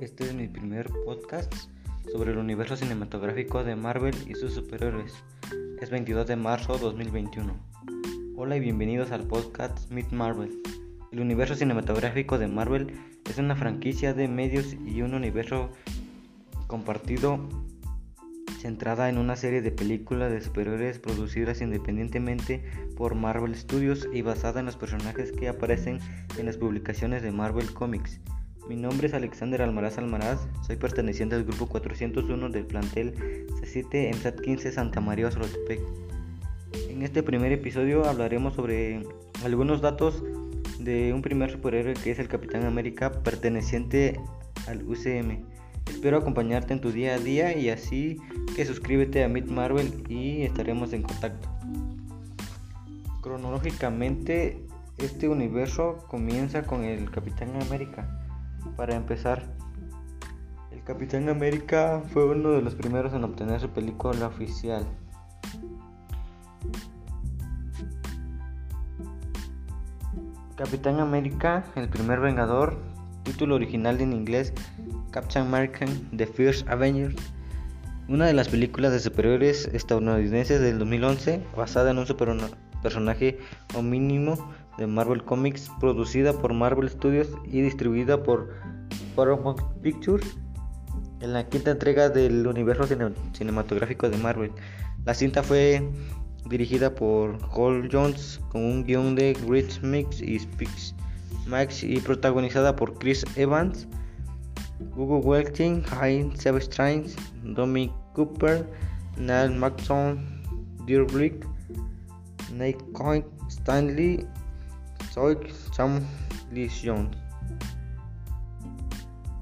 Este es mi primer podcast sobre el universo cinematográfico de Marvel y sus superhéroes. Es 22 de marzo de 2021. Hola y bienvenidos al podcast Meet Marvel. El universo cinematográfico de Marvel es una franquicia de medios y un universo compartido centrada en una serie de películas de superhéroes producidas independientemente por Marvel Studios y basada en los personajes que aparecen en las publicaciones de Marvel Comics. Mi nombre es Alexander Almaraz Almaraz, soy perteneciente al grupo 401 del plantel C7 SAT 15 Santa María Solotepec. En este primer episodio hablaremos sobre algunos datos de un primer superhéroe que es el Capitán América perteneciente al UCM. Espero acompañarte en tu día a día y así que suscríbete a Meet Marvel y estaremos en contacto. Cronológicamente, este universo comienza con el Capitán América. Para empezar, el Capitán América fue uno de los primeros en obtener su película oficial. Capitán América, el primer Vengador, título original en inglés Captain American The First Avenger, una de las películas de superhéroes estadounidenses del 2011 basada en un super personaje homónimo de Marvel Comics, producida por Marvel Studios y distribuida por Paramount Pictures en la quinta entrega del universo cinematográfico de Marvel. La cinta fue dirigida por Hall Jones con un guion de Rich Mix y Spix Max y protagonizada por Chris Evans, Google Welting, Heinz Sebastian, Dominic Cooper, Neil Maxon, Dear Brick, Nate Stanley, Soy Sam Lee Jones.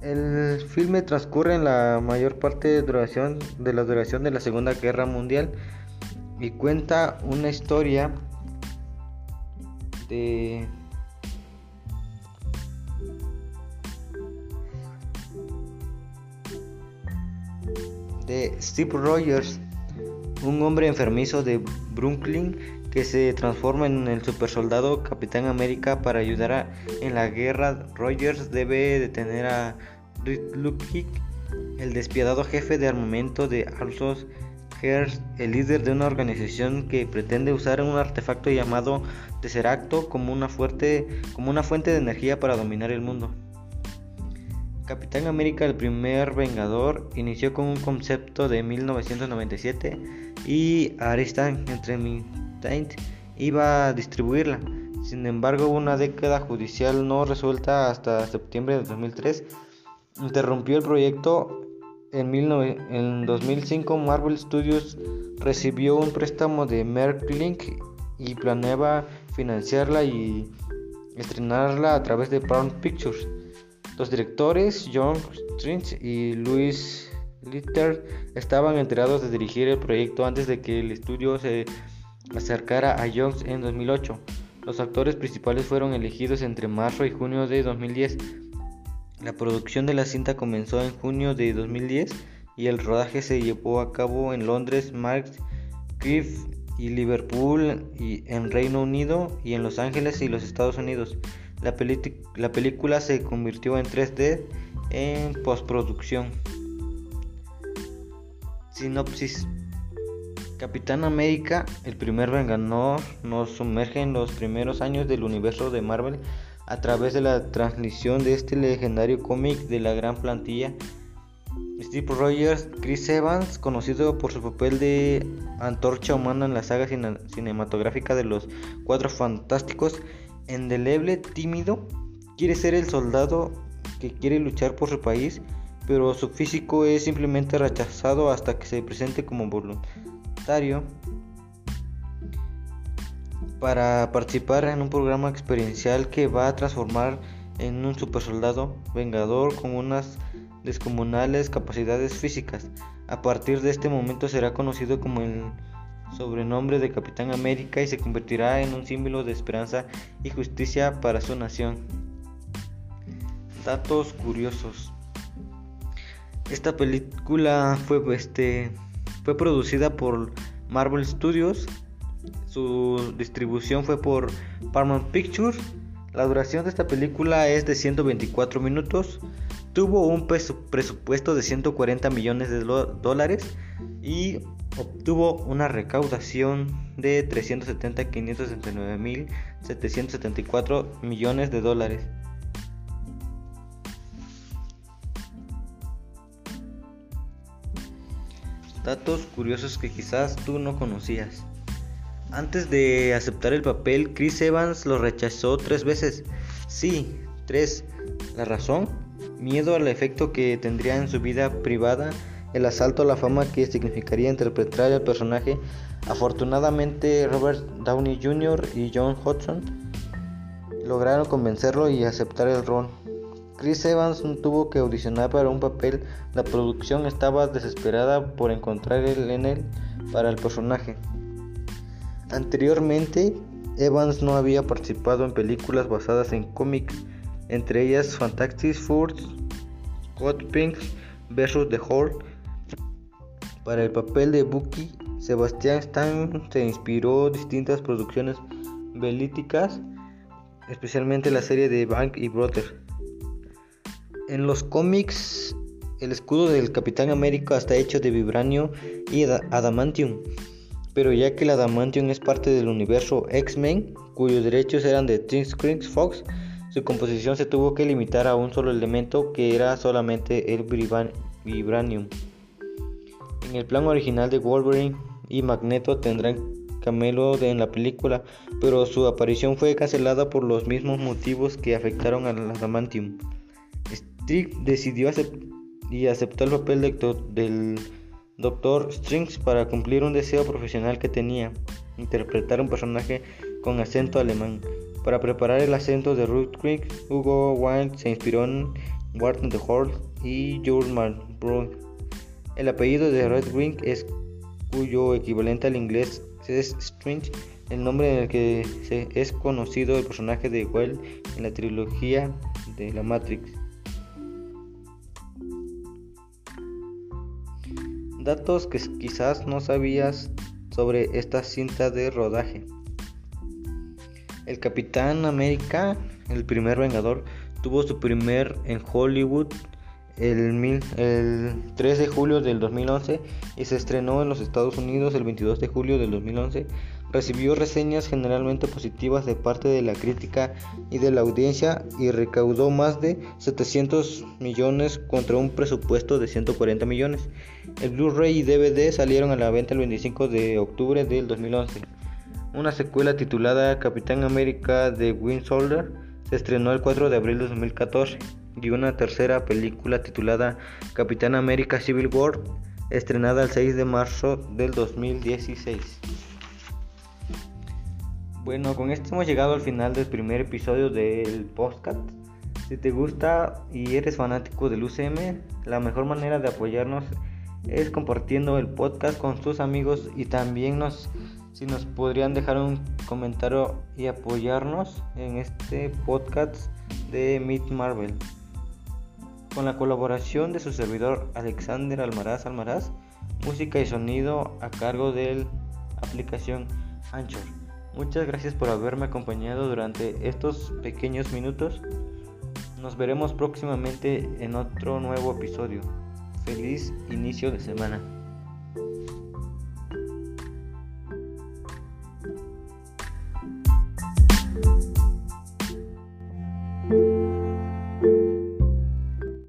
El filme transcurre en la mayor parte de, duración, de la duración de la Segunda Guerra Mundial y cuenta una historia de Steve Rogers, un hombre enfermizo de Brooklyn que se transforma en el supersoldado Capitán América para ayudar en la guerra. Rogers debe detener a Lukic, el despiadado jefe de armamento de Arsos Hearst, el líder de una organización que pretende usar un artefacto llamado Tesseracto como una, fuerte, como una fuente de energía para dominar el mundo. Capitán América, el primer Vengador, inició con un concepto de 1997 y Aristan Iba a distribuirla. Sin embargo, una década judicial no resuelta hasta septiembre de 2003 interrumpió el proyecto. En, en 2005, Marvel Studios recibió un préstamo de Merck Link y planeaba financiarla y estrenarla a través de Paramount Pictures. Los directores John Strinch y Louis Litter estaban enterados de dirigir el proyecto antes de que el estudio se acercara a Jones en 2008. Los actores principales fueron elegidos entre marzo y junio de 2010. La producción de la cinta comenzó en junio de 2010 y el rodaje se llevó a cabo en Londres, Marx, Cliff y Liverpool y en Reino Unido y en Los Ángeles y los Estados Unidos. La, la película se convirtió en 3D en postproducción. Sinopsis. Capitán América, el primer Vengador, nos sumerge en los primeros años del universo de Marvel a través de la transmisión de este legendario cómic de la gran plantilla. Steve Rogers, Chris Evans, conocido por su papel de antorcha humana en la saga cinematográfica de los Cuatro Fantásticos, endeleble, tímido, quiere ser el soldado que quiere luchar por su país, pero su físico es simplemente rechazado hasta que se presente como voluntario para participar en un programa experiencial que va a transformar en un super soldado vengador con unas descomunales capacidades físicas. A partir de este momento será conocido como el sobrenombre de Capitán América y se convertirá en un símbolo de esperanza y justicia para su nación. Datos curiosos. Esta película fue, este, fue producida por Marvel Studios. Su distribución fue por Paramount Pictures. La duración de esta película es de 124 minutos. Tuvo un presupuesto de 140 millones de dólares y obtuvo una recaudación de 370 mil 774 millones de dólares. Datos curiosos que quizás tú no conocías. Antes de aceptar el papel, Chris Evans lo rechazó tres veces. Sí, tres. La razón, miedo al efecto que tendría en su vida privada el asalto a la fama que significaría interpretar el personaje. Afortunadamente, Robert Downey Jr. y John Hudson lograron convencerlo y aceptar el rol. Chris Evans tuvo que audicionar para un papel. La producción estaba desesperada por encontrar en él para el personaje. Anteriormente, Evans no había participado en películas basadas en cómics, entre ellas Fantastic Four, Hot Pink vs. The Hulk. Para el papel de Bucky, Sebastian Stan se inspiró en distintas producciones belíticas, especialmente la serie de Bank y Brother. En los cómics, el escudo del Capitán América está hecho de vibranio y adamantium, pero ya que el adamantium es parte del universo X-Men, cuyos derechos eran de Twin Fox, su composición se tuvo que limitar a un solo elemento que era solamente el vibranium. En el plan original de Wolverine y Magneto tendrán camelo en la película, pero su aparición fue cancelada por los mismos motivos que afectaron al adamantium. Strick decidió y aceptó el papel del Dr. Strings para cumplir un deseo profesional que tenía, interpretar un personaje con acento alemán. Para preparar el acento de Ruth Creek, Hugo Wilde se inspiró en Wharton the Hall y Jules Malbrough. El apellido de Red Wing es cuyo equivalente al inglés es Strange, el nombre en el que es conocido el personaje de Wilde en la trilogía de la Matrix. Datos que quizás no sabías sobre esta cinta de rodaje. El Capitán América, el primer Vengador, tuvo su primer en Hollywood el, el, 3 de julio del 2011 y se estrenó en los Estados Unidos el 22 de julio del 2011 Recibió reseñas generalmente positivas de parte de la crítica y de la audiencia y recaudó más de 700 millones contra un presupuesto de 140 millones. El Blu-ray y DVD salieron a la venta el 25 de octubre del 2011. Una secuela titulada Capitán América de Winter Soldier se estrenó el 4 de abril de 2014 y una tercera película titulada Capitán América Civil War estrenada el 6 de marzo del 2016. Bueno, con esto hemos llegado al final del primer episodio del podcast. Si te gusta y eres fanático del UCM, la mejor manera de apoyarnos es compartiendo el podcast con tus amigos y también nos si nos podrían dejar un comentario y apoyarnos en este podcast de Meet Marvel. Con la colaboración de su servidor Alexander Almaraz Almaraz, música y sonido a cargo de la aplicación Anchor. Muchas gracias por haberme acompañado durante estos pequeños minutos. Nos veremos próximamente en otro nuevo episodio. Feliz inicio de semana.